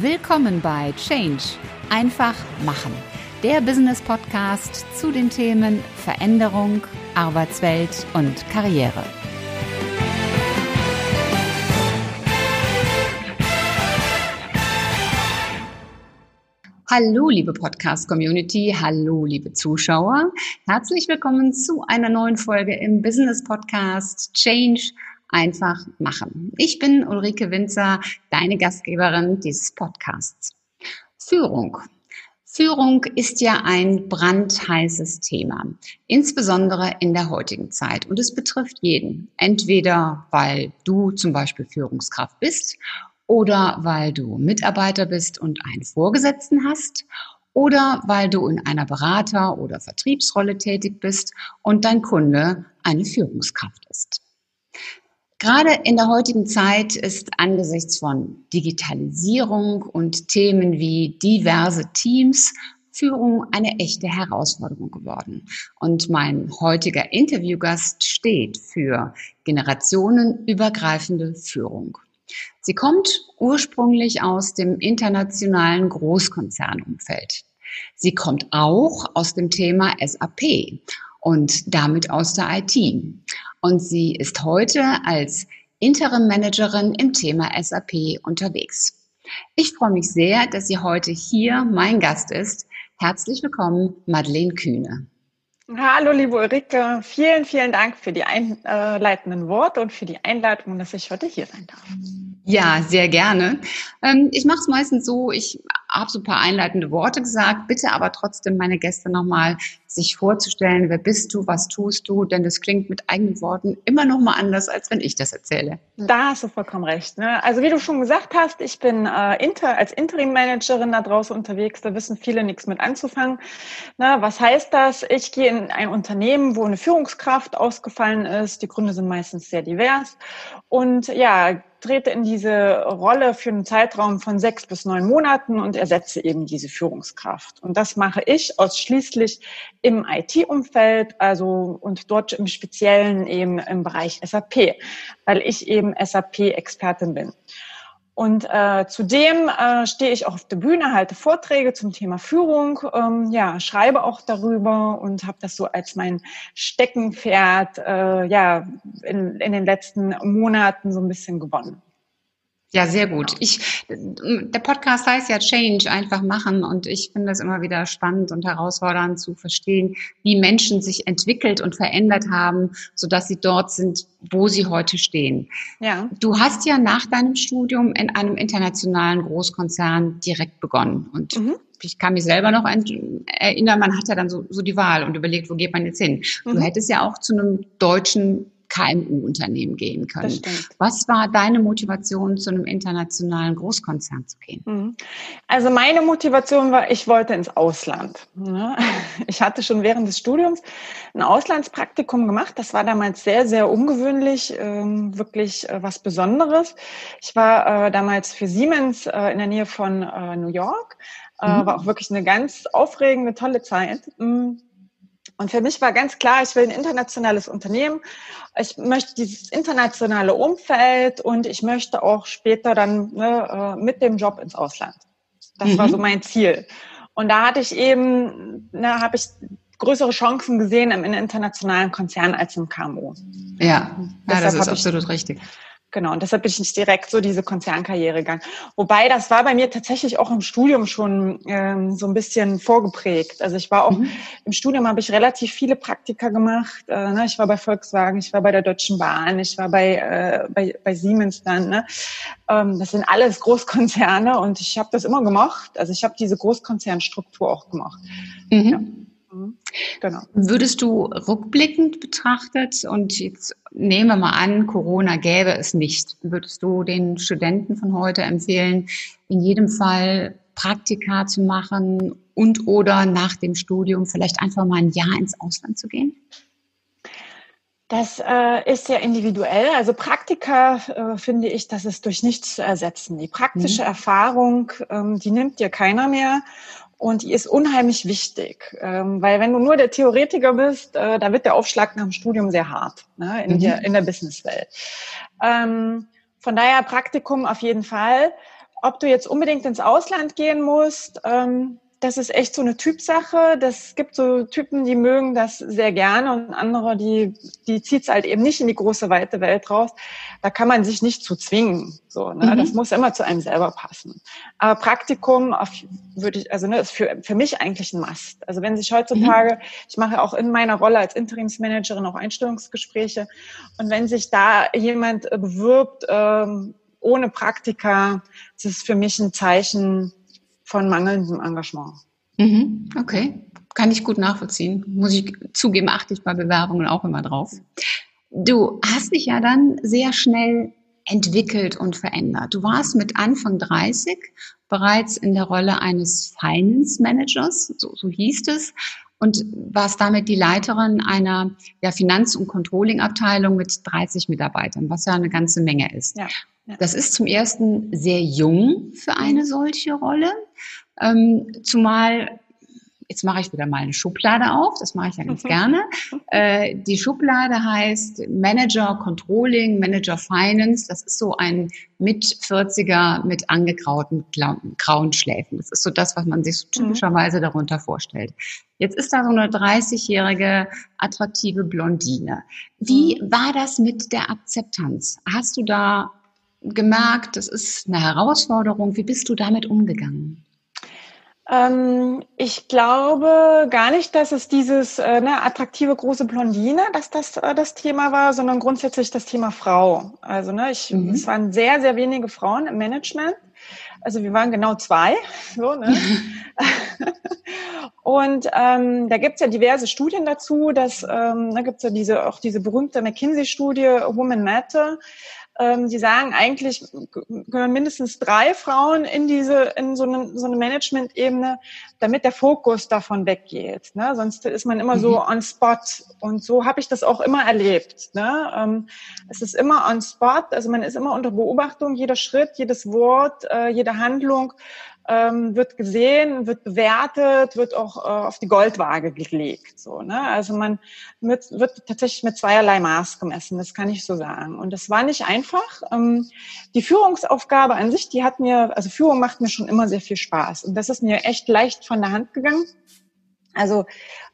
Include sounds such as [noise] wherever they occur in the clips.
Willkommen bei Change. Einfach machen. Der Business Podcast zu den Themen Veränderung, Arbeitswelt und Karriere. Hallo, liebe Podcast-Community. Hallo, liebe Zuschauer. Herzlich willkommen zu einer neuen Folge im Business Podcast Change einfach machen. Ich bin Ulrike Winzer, deine Gastgeberin dieses Podcasts. Führung. Führung ist ja ein brandheißes Thema, insbesondere in der heutigen Zeit. Und es betrifft jeden. Entweder weil du zum Beispiel Führungskraft bist oder weil du Mitarbeiter bist und einen Vorgesetzten hast oder weil du in einer Berater- oder Vertriebsrolle tätig bist und dein Kunde eine Führungskraft ist. Gerade in der heutigen Zeit ist angesichts von Digitalisierung und Themen wie diverse Teams Führung eine echte Herausforderung geworden. Und mein heutiger Interviewgast steht für generationenübergreifende Führung. Sie kommt ursprünglich aus dem internationalen Großkonzernumfeld. Sie kommt auch aus dem Thema SAP und damit aus der IT. Und sie ist heute als Interim Managerin im Thema SAP unterwegs. Ich freue mich sehr, dass sie heute hier mein Gast ist. Herzlich willkommen, Madeleine Kühne. Hallo, liebe Ulrike. Vielen, vielen Dank für die einleitenden Worte und für die Einladung, dass ich heute hier sein darf. Ja, sehr gerne. Ähm, ich mache es meistens so, ich ein paar einleitende Worte gesagt, bitte aber trotzdem meine Gäste nochmal sich vorzustellen, wer bist du, was tust du, denn das klingt mit eigenen Worten immer nochmal anders, als wenn ich das erzähle. Da hast du vollkommen recht. Ne? Also wie du schon gesagt hast, ich bin äh, inter, als Interim-Managerin da draußen unterwegs, da wissen viele nichts mit anzufangen. Na, was heißt das? Ich gehe in ein Unternehmen, wo eine Führungskraft ausgefallen ist, die Gründe sind meistens sehr divers und ja, trete in diese Rolle für einen Zeitraum von sechs bis neun Monaten und ersetze eben diese Führungskraft. Und das mache ich ausschließlich im IT-Umfeld, also und dort im Speziellen eben im Bereich SAP, weil ich eben SAP-Expertin bin. Und äh, zudem äh, stehe ich auch auf der Bühne, halte Vorträge zum Thema Führung, ähm, ja, schreibe auch darüber und habe das so als mein Steckenpferd äh, ja in, in den letzten Monaten so ein bisschen gewonnen. Ja, sehr gut. Ich, der Podcast heißt ja Change, einfach machen. Und ich finde es immer wieder spannend und herausfordernd zu verstehen, wie Menschen sich entwickelt und verändert haben, sodass sie dort sind, wo sie heute stehen. Ja. Du hast ja nach deinem Studium in einem internationalen Großkonzern direkt begonnen. Und mhm. ich kann mich selber noch erinnern, man hat ja dann so, so die Wahl und überlegt, wo geht man jetzt hin? Mhm. Du hättest ja auch zu einem deutschen KMU-Unternehmen gehen können. Was war deine Motivation, zu einem internationalen Großkonzern zu gehen? Mhm. Also meine Motivation war, ich wollte ins Ausland. [laughs] Ich hatte schon während des Studiums ein Auslandspraktikum gemacht. Das war damals sehr, sehr ungewöhnlich, ähm, wirklich äh, was Besonderes. Ich war äh, damals für Siemens äh, in der Nähe von New York. Mhm. War auch wirklich eine ganz aufregende, tolle Zeit. Und für mich war ganz klar, ich will ein internationales Unternehmen. Ich möchte dieses internationale Umfeld und ich möchte auch später dann ne, äh, mit dem Job ins Ausland. Das mhm. war so mein Ziel. Und da hatte ich eben, ne, habe ich größere Chancen gesehen im internationalen Konzern als im KMU. Ja, ja das ist absolut richtig. Genau, und deshalb bin ich nicht direkt so diese Konzernkarriere gegangen. Wobei, das war bei mir tatsächlich auch im Studium schon ähm, so ein bisschen vorgeprägt. Also ich war auch, mhm. im Studium habe ich relativ viele Praktika gemacht. Äh, ne? Ich war bei Volkswagen, ich war bei der Deutschen Bahn, ich war bei, äh, bei, bei Siemens dann. Ne? Ähm, das sind alles Großkonzerne und ich habe das immer gemacht. Also ich habe diese Großkonzernstruktur auch gemacht. Mhm. Ja. Mhm. Genau. Würdest du rückblickend betrachtet und jetzt nehmen wir mal an, Corona gäbe es nicht, würdest du den Studenten von heute empfehlen, in jedem Fall Praktika zu machen und oder nach dem Studium vielleicht einfach mal ein Jahr ins Ausland zu gehen? Das äh, ist ja individuell. Also Praktika äh, finde ich, das ist durch nichts zu ersetzen. Die praktische mhm. Erfahrung, ähm, die nimmt dir keiner mehr. Und die ist unheimlich wichtig, ähm, weil wenn du nur der Theoretiker bist, äh, da wird der Aufschlag nach dem Studium sehr hart ne, in, mhm. der, in der Businesswelt. Ähm, von daher Praktikum auf jeden Fall. ob du jetzt unbedingt ins Ausland gehen musst, ähm, das ist echt so eine Typsache. Das gibt so Typen, die mögen das sehr gerne und andere, die, die zieht es halt eben nicht in die große, weite Welt raus. Da kann man sich nicht zu zwingen. So, ne? Mhm. Das muss immer zu einem selber passen. Aber Praktikum auf, würde ich, also ne, ist für, für mich eigentlich ein Must. Also wenn sich heutzutage, mhm. ich mache auch in meiner Rolle als Interimsmanagerin auch Einstellungsgespräche und wenn sich da jemand bewirbt ähm, ohne Praktika, das ist für mich ein Zeichen, von mangelndem Engagement. Mhm, okay, kann ich gut nachvollziehen. Muss ich zugeben, achte ich bei Bewerbungen auch immer drauf. Du hast dich ja dann sehr schnell entwickelt und verändert. Du warst mit Anfang 30 bereits in der Rolle eines Finance Managers, so, so hieß es, und warst damit die Leiterin einer ja, Finanz- und Controlling-Abteilung mit 30 Mitarbeitern, was ja eine ganze Menge ist. Ja. Das ist zum ersten sehr jung für eine solche Rolle, ähm, zumal Jetzt mache ich wieder mal eine Schublade auf, das mache ich ja ganz mhm. gerne. Äh, die Schublade heißt Manager Controlling, Manager Finance. Das ist so ein mit 40er mit angegrauten grauen Schläfen. Das ist so das, was man sich so mhm. typischerweise darunter vorstellt. Jetzt ist da so eine 30-jährige attraktive Blondine. Wie war das mit der Akzeptanz? Hast du da gemerkt, das ist eine Herausforderung. Wie bist du damit umgegangen? Ähm, ich glaube gar nicht, dass es dieses äh, ne, attraktive große Blondine, dass das äh, das Thema war, sondern grundsätzlich das Thema Frau. Also ne, ich, mhm. es waren sehr, sehr wenige Frauen im Management. Also wir waren genau zwei. [laughs] So, ne? [laughs] Und ähm, da gibt's ja diverse Studien dazu. Dass, ähm, da gibt's ja diese, auch diese berühmte McKinsey-Studie Women Matter, ähm, die sagen, eigentlich gehören mindestens drei Frauen in diese, in so eine, so eine Management-Ebene, damit der Fokus davon weggeht. Ne? Sonst ist man immer mhm. so on spot. Und so habe ich das auch immer erlebt. Ne? Ähm, es ist immer on spot, also man ist immer unter Beobachtung, jeder Schritt, jedes Wort, äh, jede Handlung ähm, wird gesehen, wird bewertet, wird auch äh, auf die Goldwaage gelegt. So, ne? Also man wird, wird tatsächlich mit zweierlei Maß gemessen, das kann ich so sagen. Und das war nicht einfach. Ähm, die Führungsaufgabe an sich, die hat mir, also Führung macht mir schon immer sehr viel Spaß. Und das ist mir echt leicht von der Hand gegangen. Also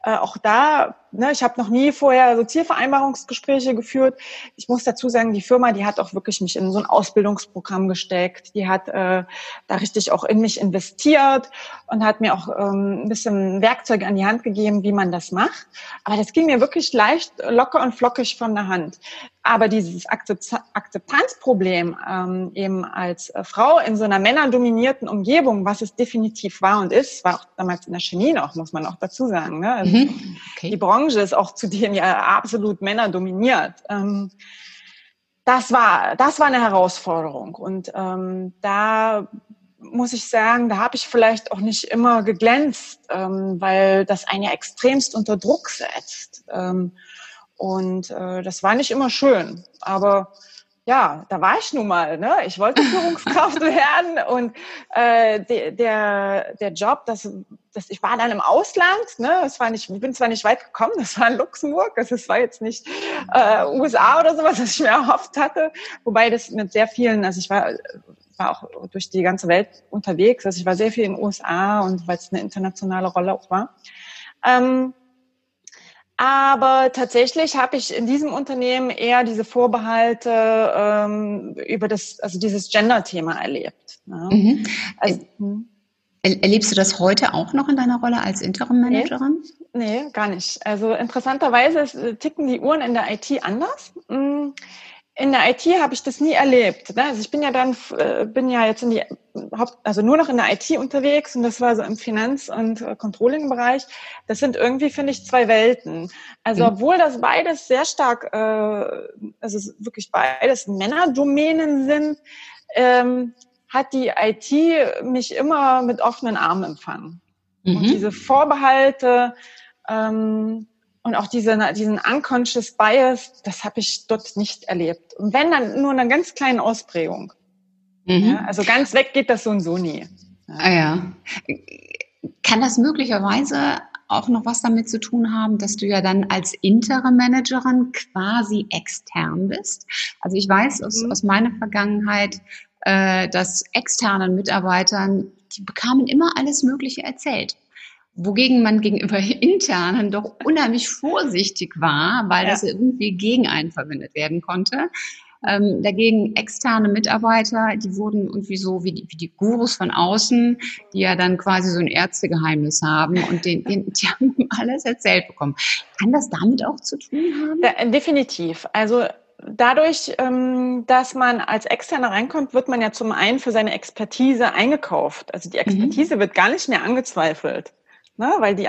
äh, auch da, ne, ich habe noch nie vorher so Zielvereinbarungsgespräche geführt. Ich muss dazu sagen, die Firma, die hat auch wirklich mich in so ein Ausbildungsprogramm gesteckt. Die hat äh, da richtig auch in mich investiert und hat mir auch ähm, ein bisschen Werkzeuge an die Hand gegeben, wie man das macht. Aber das ging mir wirklich leicht, locker und flockig von der Hand. Aber dieses Akzeptanzproblem ähm, eben als äh, Frau in so einer männerdominierten Umgebung, was es definitiv war und ist, war auch damals in der Chemie noch, muss man auch dazu sagen. Ne? Also Mhm. Okay. Die Branche ist auch zudem ja absolut Männer dominiert. Ähm, das war, das war eine Herausforderung. Und ähm, da muss ich sagen, da habe ich vielleicht auch nicht immer geglänzt, ähm, weil das einen ja extremst unter Druck setzt. Ähm, und äh, das war nicht immer schön. Aber ja, da war ich nun mal. Ne? Ich wollte [laughs] Führungskraft werden und äh, de, der, der Job, das, das, ich war dann im Ausland. Ne? Das war nicht, ich bin zwar nicht weit gekommen, das war in Luxemburg, also es war jetzt nicht äh, USA oder sowas, was ich mir erhofft hatte. Wobei das mit sehr vielen, also ich war, war auch durch die ganze Welt unterwegs, also ich war sehr viel in den USA und weil es eine internationale Rolle auch war. Ähm, aber tatsächlich habe ich in diesem Unternehmen eher diese Vorbehalte ähm, über das, also dieses Gender-Thema erlebt. Ne? Mhm. Also, hm. Erlebst du das heute auch noch in deiner Rolle als Interim-Managerin? Nee. nee, gar nicht. Also interessanterweise ticken die Uhren in der IT anders. Hm in der IT habe ich das nie erlebt. Ne? Also ich bin ja dann, äh, bin ja jetzt in die Haupt, also nur noch in der IT unterwegs und das war so im Finanz- und äh, Controlling-Bereich. Das sind irgendwie, finde ich, zwei Welten. Also mhm. obwohl das beides sehr stark, äh, also wirklich beides Männerdomänen sind, ähm, hat die IT mich immer mit offenen Armen empfangen. Mhm. Und diese Vorbehalte, ähm, und auch diese, diesen unconscious bias, das habe ich dort nicht erlebt. Und wenn, dann nur eine ganz kleine Ausprägung. Mhm. Ja, also ganz weg geht das so und so nie. Ja. Ah ja. Kann das möglicherweise auch noch was damit zu tun haben, dass du ja dann als Interim-Managerin quasi extern bist? Also ich weiß aus, mhm. aus meiner Vergangenheit, äh, dass externen Mitarbeitern, die bekamen immer alles Mögliche erzählt wogegen man gegenüber [laughs] internen doch unheimlich vorsichtig war, weil ja. das irgendwie gegen einen verwendet werden konnte. Ähm, dagegen externe Mitarbeiter, die wurden irgendwie so wie die, wie die Gurus von außen, die ja dann quasi so ein Ärztegeheimnis haben und den, den, [laughs] die haben alles erzählt bekommen. Kann das damit auch zu tun haben? Ja, definitiv. Also dadurch, ähm, dass man als Externer reinkommt, wird man ja zum einen für seine Expertise eingekauft. Also die mhm. Expertise mhm. wird gar nicht mehr angezweifelt. Ne, weil die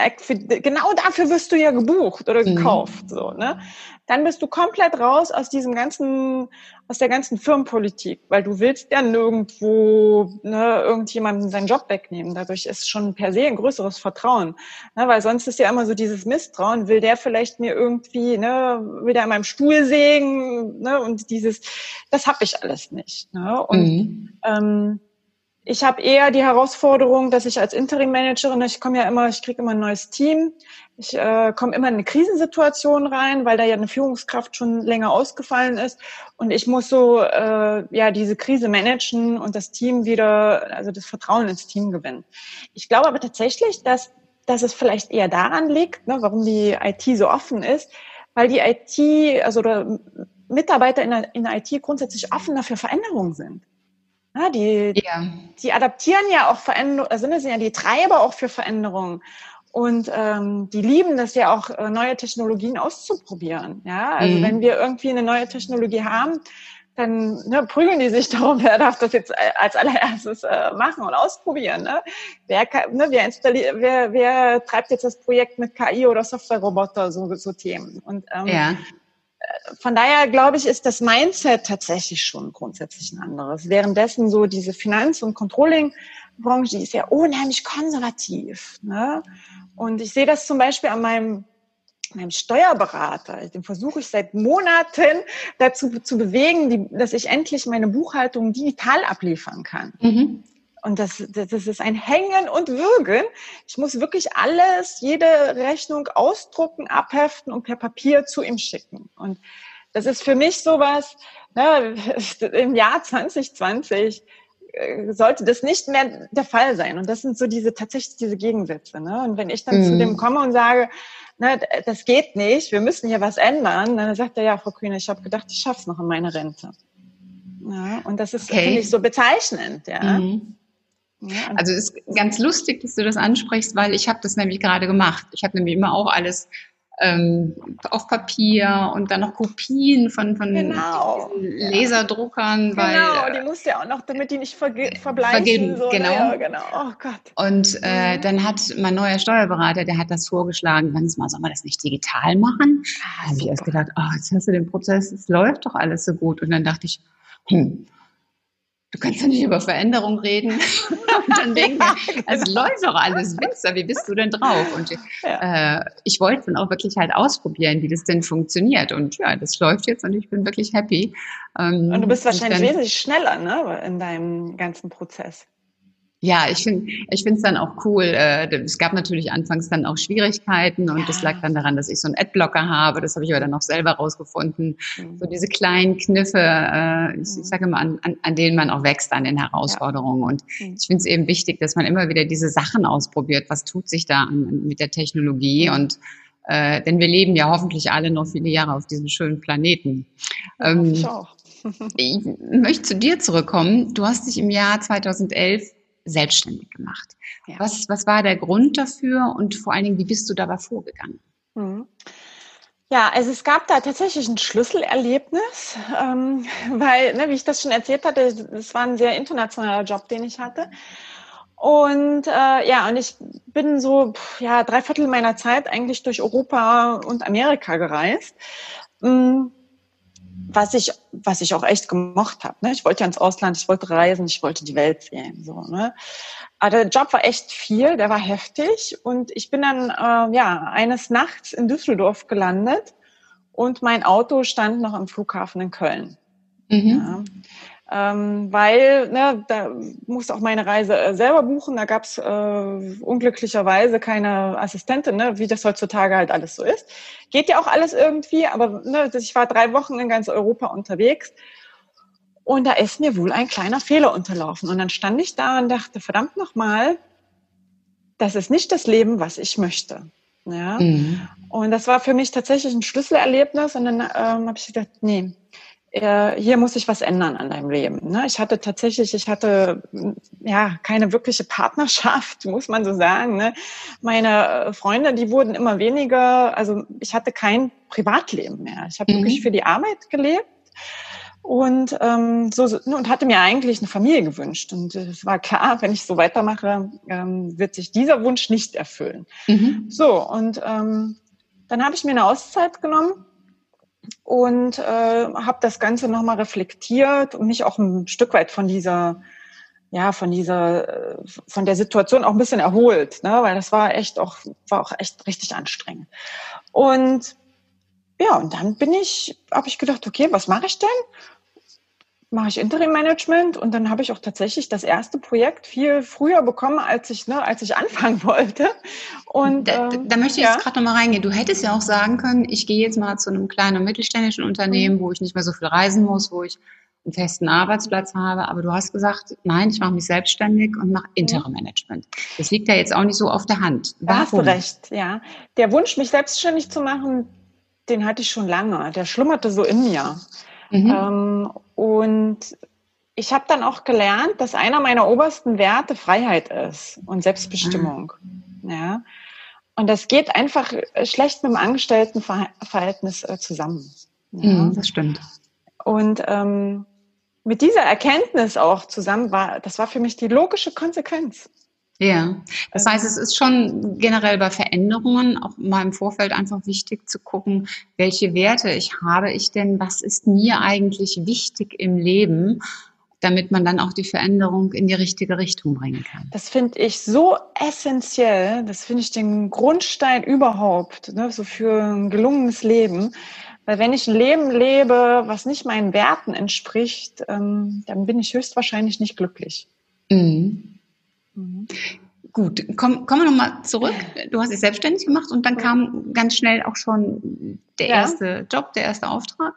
genau dafür wirst du ja gebucht oder mhm. gekauft, mhm. so, ne? Dann bist du komplett raus aus diesem ganzen, aus der ganzen Firmenpolitik, weil du willst ja nirgendwo ne, irgendjemanden seinen Job wegnehmen. Dadurch ist schon per se ein größeres Vertrauen, ne, weil sonst ist ja immer so dieses Misstrauen. Will der vielleicht mir irgendwie, ne, will der an meinem Stuhl sägen, ne? Und dieses, das habe ich alles nicht. Ne? Und mhm. ähm, ich habe eher die Herausforderung, dass ich als Interim-Managerin, ich komme ja immer, ich kriege immer ein neues Team, ich äh, komme immer in eine Krisensituation rein, weil da ja eine Führungskraft schon länger ausgefallen ist und ich muss so äh, ja diese Krise managen und das Team wieder, also das Vertrauen ins Team gewinnen. Ich glaube aber tatsächlich, dass dass es vielleicht eher daran liegt, ne, warum die IT so offen ist, weil die IT, also oder Mitarbeiter in der, in der IT grundsätzlich offener für Veränderungen sind. Ja, die, ja. die adaptieren ja auch Veränderungen, also sind ja die Treiber auch für Veränderungen. Und ähm, die lieben das ja auch, äh, neue Technologien auszuprobieren. Ja, also mhm. wenn wir irgendwie eine neue Technologie haben, dann ne, prügeln die sich [laughs] darum, wer darf das jetzt äh, als allererstes äh, machen und ausprobieren. Ne? Wer, ne, wer, installiert, wer, wer treibt jetzt das Projekt mit KI oder Softwareroboter, so, so Themen. Und ähm, ja von daher glaube ich, ist das Mindset tatsächlich schon grundsätzlich ein anderes. Währenddessen so diese Finanz- und Controlling-Branche, die ist ja unheimlich konservativ. Ne? Und ich sehe das zum Beispiel an meinem meinem Steuerberater, den versuche ich seit Monaten dazu zu bewegen, die, dass ich endlich meine Buchhaltung digital abliefern kann. Mhm. Und das, das ist ein Hängen und Würgen. Ich muss wirklich alles, jede Rechnung ausdrucken, abheften und per Papier zu ihm schicken. Und das ist für mich sowas, ne, [laughs] im Jahr 2020 äh, sollte das nicht mehr der Fall sein. Und das sind so diese tatsächlich diese Gegensätze. Ne? Und wenn ich dann mhm. zu dem komme und sage, ne, das geht nicht, wir müssen hier was ändern, dann sagt er, ja, Frau Kühne, ich habe gedacht, ich schaff's noch in meine Rente. Ja, und das ist, okay. finde ich, so bezeichnend. Ja. Mhm. Also es ist ganz lustig, dass du das ansprichst, weil ich habe das nämlich gerade gemacht. Ich habe nämlich immer auch alles ähm, auf Papier und dann noch Kopien von, von genau. Laserdruckern. Genau, weil, die musst du ja auch noch, damit die nicht verge verbleichen. Vergeben, so, genau. Ja, genau. Oh Gott. Und äh, mhm. dann hat mein neuer Steuerberater, der hat das vorgeschlagen, dann mal, soll man das nicht digital machen? Ah, da habe ich erst gedacht, oh, jetzt hast du den Prozess, es läuft doch alles so gut. Und dann dachte ich, hm, du kannst ja nicht über Veränderung reden. [laughs] und dann denken, es läuft doch alles, Winzer, wie bist du denn drauf? Und ja. äh, ich wollte dann auch wirklich halt ausprobieren, wie das denn funktioniert. Und ja, das läuft jetzt und ich bin wirklich happy. Ähm, und du bist wahrscheinlich dann, wesentlich schneller ne, in deinem ganzen Prozess. Ja, ich finde ich finde es dann auch cool. Äh, es gab natürlich anfangs dann auch Schwierigkeiten und ja. das lag dann daran, dass ich so einen Adblocker habe. Das habe ich aber dann auch selber rausgefunden. Mhm. So diese kleinen Kniffe, äh, ich, ich mhm. sage immer, an, an, an denen man auch wächst an den Herausforderungen. Ja. Und mhm. ich finde es eben wichtig, dass man immer wieder diese Sachen ausprobiert. Was tut sich da an, mit der Technologie? Mhm. Und äh, denn wir leben ja hoffentlich alle noch viele Jahre auf diesem schönen Planeten. Ja, ähm, ich auch. [laughs] ich möchte zu dir zurückkommen. Du hast dich im Jahr 2011 selbstständig gemacht. Ja. Was, was war der Grund dafür und vor allen Dingen, wie bist du dabei vorgegangen? Mhm. Ja, also es gab da tatsächlich ein Schlüsselerlebnis, ähm, [laughs] weil, ne, wie ich das schon erzählt hatte, es war ein sehr internationaler Job, den ich hatte. Und äh, ja, und ich bin so ja drei Viertel meiner Zeit eigentlich durch Europa und Amerika gereist. Mhm was ich, was ich auch echt gemocht habe. Ne? Ich wollte ja ins Ausland, ich wollte reisen, ich wollte die Welt sehen. So, ne? Aber der Job war echt viel, der war heftig. Und ich bin dann äh, ja eines Nachts in Düsseldorf gelandet und mein Auto stand noch am Flughafen in Köln. Mhm. Ja ähm, weil ne, da musste auch meine Reise äh, selber buchen. Da gab es äh, unglücklicherweise keine Assistentin, ne, wie das heutzutage halt alles so ist. Geht ja auch alles irgendwie, aber ne, ich war drei Wochen in ganz Europa unterwegs. Und da ist mir wohl ein kleiner Fehler unterlaufen. Und dann stand ich da und dachte, verdammt nochmal, das ist nicht das Leben, was ich möchte. Ja. Mhm. Und das war für mich tatsächlich ein Schlüsselerlebnis. Und dann ähm, habe ich gedacht, nee, äh, hier muss sich was ändern an deinem Leben. Ne? Ich hatte tatsächlich, ich hatte ja keine wirkliche Partnerschaft, [laughs] muss man so sagen. Ne? Meine äh, Freunde, die wurden immer weniger. Also ich hatte kein Privatleben mehr. Ich habe mhm. wirklich für die Arbeit gelebt und ähm, so ne, und hatte mir eigentlich eine Familie gewünscht und es war klar, wenn ich so weitermache, ähm, wird sich dieser Wunsch nicht erfüllen. Mhm. So und ähm, dann habe ich mir eine Auszeit genommen und äh, habe das Ganze nochmal reflektiert und mich auch ein Stück weit von dieser ja von dieser äh, von der Situation auch ein bisschen erholt, ne? weil das war echt auch war auch echt richtig anstrengend und ja, und dann bin ich, habe ich gedacht, okay, was mache ich denn? Mache ich Interim-Management und dann habe ich auch tatsächlich das erste Projekt viel früher bekommen, als ich, ne, als ich [laughs] anfangen wollte. Und da, ähm, da möchte ich ja. jetzt gerade nochmal reingehen. Du hättest ja auch sagen können, ich gehe jetzt mal zu einem kleinen und mittelständischen Unternehmen, mhm. wo ich nicht mehr so viel reisen muss, wo ich einen festen Arbeitsplatz habe. Aber du hast gesagt, nein, ich mache mich selbstständig und mache mhm. Interim-Management. Das liegt ja jetzt auch nicht so auf der Hand. Warum? Da hast du recht, ja. Der Wunsch, mich selbstständig zu machen, den hatte ich schon lange. Der schlummerte so in mir. Mhm. Ähm, und ich habe dann auch gelernt, dass einer meiner obersten Werte Freiheit ist und Selbstbestimmung. Mhm. Ja. Und das geht einfach schlecht mit dem Angestelltenverhältnis äh, zusammen. Ja. Mhm, das stimmt. Und ähm, mit dieser Erkenntnis auch zusammen war, das war für mich die logische Konsequenz. Ja, das heißt, es ist schon generell bei Veränderungen auch mal im Vorfeld einfach wichtig zu gucken, welche Werte ich habe ich denn, was ist mir eigentlich wichtig im Leben, damit man dann auch die Veränderung in die richtige Richtung bringen kann. Das finde ich so essentiell, das finde ich den Grundstein überhaupt, ne, so für ein gelungenes Leben. Weil wenn ich ein Leben lebe, was nicht meinen Werten entspricht, ähm, dann bin ich höchstwahrscheinlich nicht glücklich. Mhm. Mhm. Gut, komm, kommen wir nochmal zurück. Du hast dich selbstständig gemacht und dann kam ganz schnell auch schon der ja. erste Job, der erste Auftrag.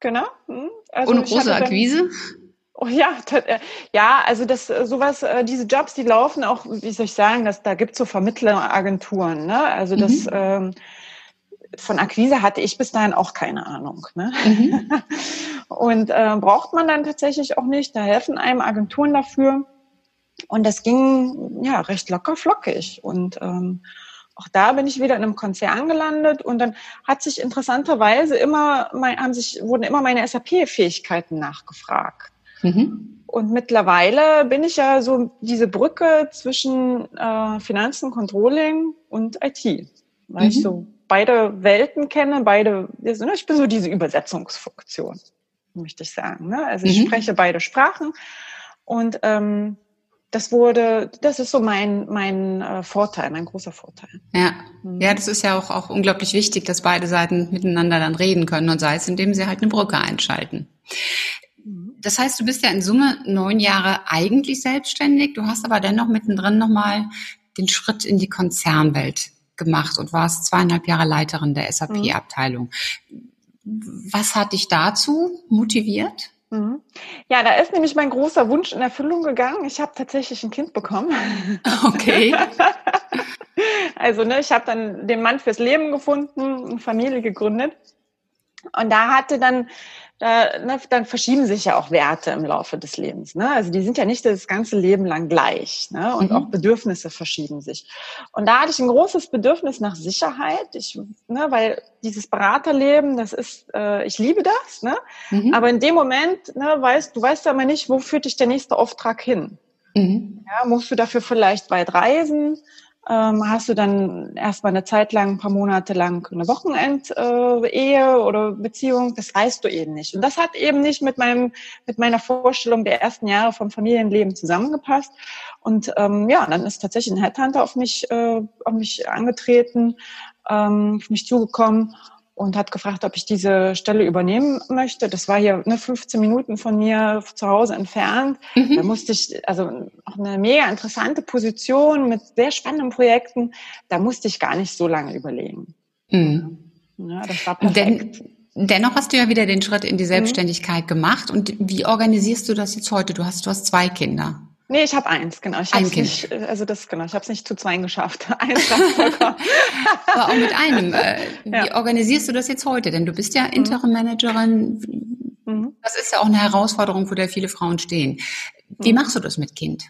Genau. Mhm. Also Ohne große Akquise. Oh ja, äh, ja, also das äh, sowas, äh, diese Jobs, die laufen auch, wie soll ich sagen, dass da gibt es so Vermittleragenturen, ne? Also das mhm. ähm, von Akquise hatte ich bis dahin auch keine Ahnung. Ne? Mhm. [laughs] Und äh, braucht man dann tatsächlich auch nicht. Da helfen einem Agenturen dafür. Und das ging ja recht locker flockig. Und ähm, auch da bin ich wieder in einem Konzern gelandet und dann hat sich interessanterweise immer, haben sich, wurden immer meine SAP-Fähigkeiten nachgefragt. Mhm. Und mittlerweile bin ich ja so diese Brücke zwischen äh, Finanzen, Controlling und IT. Weil mhm. ich so beide Welten kenne, beide, ich bin so diese Übersetzungsfunktion, möchte ich sagen. Ne? Also ich mhm. spreche beide Sprachen und ähm, das wurde, das ist so mein, mein äh, Vorteil, mein großer Vorteil. Ja. Mhm. ja, das ist ja auch, auch unglaublich wichtig, dass beide Seiten miteinander dann reden können und sei es, indem sie halt eine Brücke einschalten. Das heißt, du bist ja in Summe neun Jahre eigentlich selbstständig, du hast aber dennoch mittendrin nochmal den Schritt in die Konzernwelt gemacht und warst zweieinhalb Jahre Leiterin der SAP-Abteilung. Mhm. Was hat dich dazu motiviert? Mhm. Ja, da ist nämlich mein großer Wunsch in Erfüllung gegangen. Ich habe tatsächlich ein Kind bekommen. [laughs] Okay. [laughs] also, ne, ich habe dann den Mann fürs Leben gefunden, eine Familie gegründet. Und da hatte dann da, ne, dann verschieben sich ja auch Werte im Laufe des Lebens. Ne? Also die sind ja nicht das ganze Leben lang gleich. Ne? Und mhm. auch Bedürfnisse verschieben sich. Und da hatte ich ein großes Bedürfnis nach Sicherheit. Ich, ne, weil dieses Beraterleben, das ist, äh, ich liebe das. Ne? Mhm. Aber in dem Moment, ne, weißt du weißt ja immer nicht, wo führt dich der nächste Auftrag hin. Mhm. Ja, musst du dafür vielleicht weit reisen? Ähm, hast du dann erstmal eine Zeit lang, ein paar Monate lang eine Wochenend-Ehe oder Beziehung, das weißt du eben nicht. Und das hat eben nicht mit meinem, mit meiner Vorstellung der ersten Jahre vom Familienleben zusammengepasst. Und ähm, ja, dann ist tatsächlich ein Headhunter auf mich, äh, auf mich angetreten, ähm, auf mich zugekommen und hat gefragt, ob ich diese Stelle übernehmen möchte. Das war hier ne, 15 Minuten von mir zu Hause entfernt. Mhm. Da musste ich, also auch eine mega interessante Position mit sehr spannenden Projekten. Da musste ich gar nicht so lange überlegen. Mhm. Ja, das war perfekt. Denn Dennoch hast du ja wieder den Schritt in die mhm. Selbstständigkeit mhm. gemacht. Und wie organisierst du das jetzt heute? Du hast, du hast zwei Kinder. Nee, ich habe eins, genau. Ich habe nicht, also das genau, ich habe es nicht zu zweien geschafft. [laughs] Eins vollkommen. [laughs] Aber auch mit einem. Äh, ja. Wie organisierst du das jetzt heute? Denn du bist ja mhm. Interim-Managerin. Mhm. Das ist ja auch eine Herausforderung, vor der viele Frauen stehen. Wie mhm. machst du das mit Kind?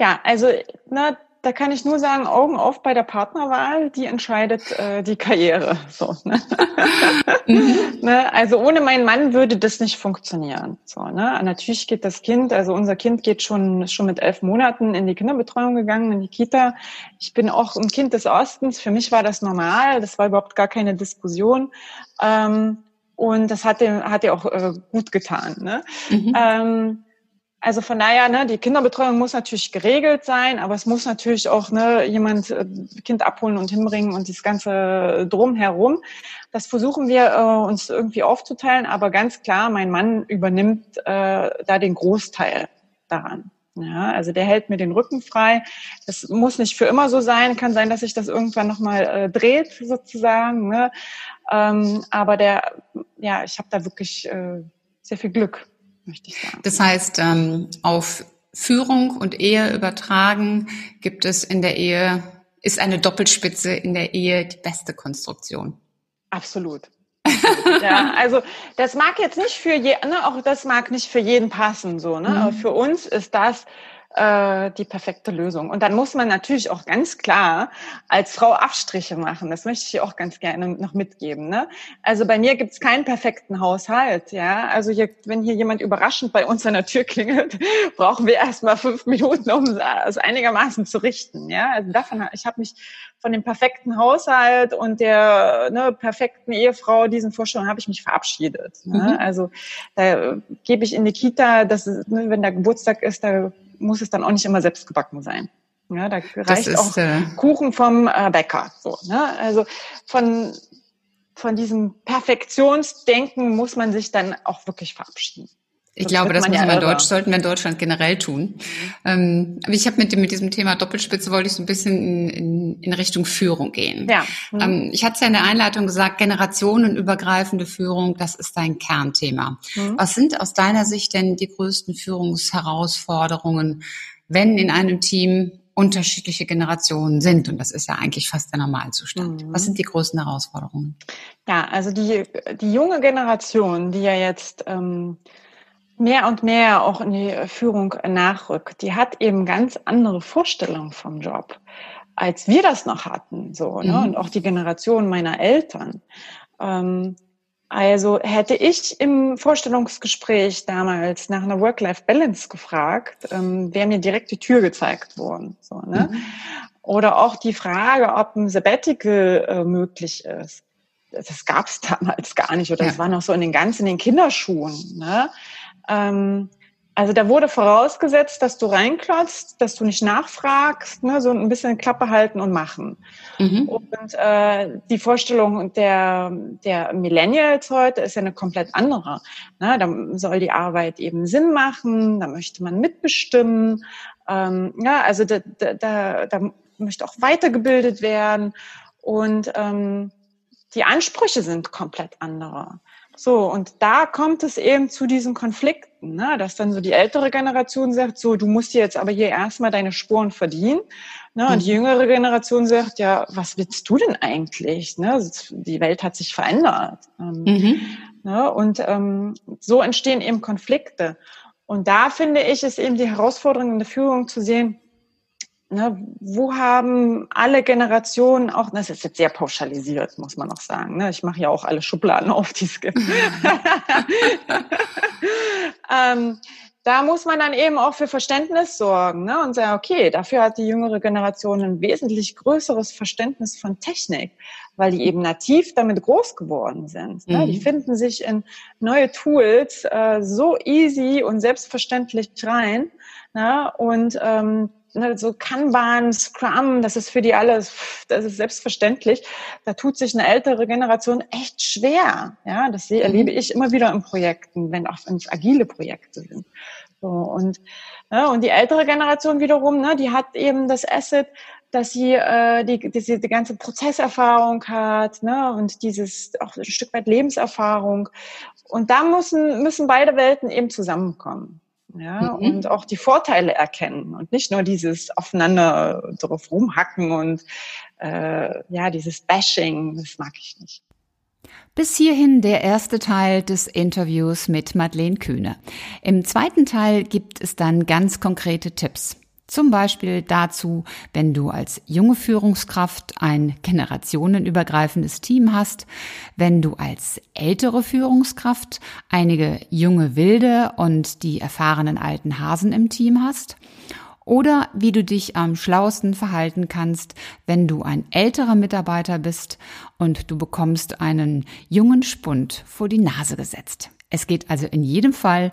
Ja, also na, da kann ich nur sagen, Augen auf bei der Partnerwahl, die entscheidet äh, die Karriere. So, ne? mhm. [laughs] ne? Also ohne meinen Mann würde das nicht funktionieren. So, ne? Natürlich geht das Kind, also unser Kind geht schon schon mit elf Monaten in die Kinderbetreuung gegangen, in die Kita. Ich bin auch ein Kind des Ostens. Für mich war das normal. Das war überhaupt gar keine Diskussion. Ähm, und das hat ihm, hat ihr auch äh, gut getan. Ne? Mhm. Ähm, also von daher, ne, die Kinderbetreuung muss natürlich geregelt sein, aber es muss natürlich auch ne, jemand äh, Kind abholen und hinbringen und das ganze drumherum. Das versuchen wir äh, uns irgendwie aufzuteilen, aber ganz klar, mein Mann übernimmt äh, da den Großteil daran. Ja, also der hält mir den Rücken frei. Das muss nicht für immer so sein. Kann sein, dass sich das irgendwann nochmal äh, dreht, sozusagen. Ne? Ähm, aber der, ja, ich habe da wirklich äh, sehr viel Glück möchte ich sagen. Das heißt, ähm, auf Führung und Ehe übertragen gibt es in der Ehe, ist eine Doppelspitze in der Ehe die beste Konstruktion. Absolut. ja, [laughs] also das mag jetzt nicht für je, ne, auch das mag nicht für jeden passen, so, ne? Mhm. Aber für uns ist das äh, die perfekte Lösung. Und dann muss man natürlich auch ganz klar als Frau Abstriche machen. Das möchte ich auch ganz gerne noch mitgeben. Ne? Also bei mir gibt es keinen perfekten Haushalt. Ja, also hier, wenn hier jemand überraschend bei uns an der Tür klingelt, [laughs] brauchen wir erst mal fünf Minuten, um es einigermaßen zu richten. Ja, also davon, ich habe mich von dem perfekten Haushalt und der ne, perfekten Ehefrau, diesen Vorstellungen habe ich mich verabschiedet. Ne? Mhm. Also da gebe ich in die Kita, dass ne, wenn der Geburtstag ist, da muss es dann auch nicht immer selbst gebacken sein. Ja, da reicht ist, auch äh, Kuchen vom äh, Bäcker. So, ne? Also von, von diesem Perfektionsdenken muss man sich dann auch wirklich verabschieden. Ich das glaube, das muss man in Deutsch, sollten wir in Deutschland generell tun. Ähm, aber ich habe mit, mit diesem Thema Doppelspitze wollte ich so ein bisschen in, in, in Richtung Führung gehen. Ja. Mhm. Ähm, ich hatte es ja in der Einleitung gesagt, generationenübergreifende Führung, das ist dein Kernthema. Mhm. Was sind aus deiner Sicht denn die größten Führungsherausforderungen, wenn in einem Team unterschiedliche Generationen sind. Und das ist ja eigentlich fast der Normalzustand. Mhm. Was sind die größten Herausforderungen? Ja, also die, die junge Generation, die ja jetzt ähm, mehr und mehr auch in die Führung nachrückt, die hat eben ganz andere Vorstellungen vom Job, als wir das noch hatten, so, ne? Mhm. Und auch die Generation meiner Eltern. Ähm, also hätte ich im Vorstellungsgespräch damals nach einer Work-Life-Balance gefragt, ähm, wäre mir direkt die Tür gezeigt worden. So, ne? Mhm. Oder auch die Frage, ob ein Sabbatical äh, möglich ist. Das gab es damals gar nicht. Oder ja. das war noch so in den ganzen in den Kinderschuhen. Ne? Ähm, also da wurde vorausgesetzt, dass du reinklotzt, dass du nicht nachfragst, ne, so ein bisschen Klappe halten und machen. Mhm. Und äh, die Vorstellung der, der Millennials heute ist ja eine komplett andere. Ne, da soll die Arbeit eben Sinn machen, da möchte man mitbestimmen. Ähm, ja, also da, da, da möchte auch weitergebildet werden. Und ähm, die Ansprüche sind komplett andere. So, und da kommt es eben zu diesen Konflikten, ne? dass dann so die ältere Generation sagt, so, du musst dir jetzt aber hier erstmal deine Spuren verdienen. Ne? Und die mhm. jüngere Generation sagt, ja, was willst du denn eigentlich? Ne? Die Welt hat sich verändert. Ähm, mhm. Ne? Und ähm, so entstehen eben Konflikte. Und da finde ich, ist eben die Herausforderung in der Führung zu sehen, Ne, wo haben alle Generationen auch, das ist jetzt sehr pauschalisiert, muss man auch sagen. Ne? Ich mache ja auch alle Schubladen auf, die es gibt. [laughs] ähm, da muss man dann eben auch für Verständnis sorgen ne? und sagen, okay, dafür hat die jüngere Generation ein wesentlich größeres Verständnis von Technik, weil die eben nativ damit groß geworden sind. Ne? Mhm. Die finden sich in neue Tools äh, so easy und selbstverständlich rein. Ne? Und ähm, ne, so Kanban, Scrum, das ist für die alles, das ist selbstverständlich. Da tut sich eine ältere Generation echt schwer. Ja, das mhm. erlebe ich immer wieder in Projekten, wenn auch wenn es agile Projekte sind. So, und, ne, und die ältere Generation wiederum, ne, die hat eben das Asset, dass sie äh, die, diese die ganze Prozesserfahrung hat ne, und dieses auch ein Stück weit Lebenserfahrung. Und da müssen, müssen beide Welten eben zusammenkommen. Ja, mhm. und auch die Vorteile erkennen und nicht nur dieses aufeinander drauf rumhacken und äh, ja, dieses Bashing, das mag ich nicht. Bis hierhin der erste Teil des Interviews mit Madeleine Kühne. Im zweiten Teil gibt es dann ganz konkrete Tipps. Zum Beispiel dazu, wenn du als junge Führungskraft ein generationenübergreifendes Team hast, wenn du als ältere Führungskraft einige junge Wilde und die erfahrenen alten Hasen im Team hast oder wie du dich am schlauesten verhalten kannst, wenn du ein älterer Mitarbeiter bist und du bekommst einen jungen Spund vor die Nase gesetzt. Es geht also in jedem Fall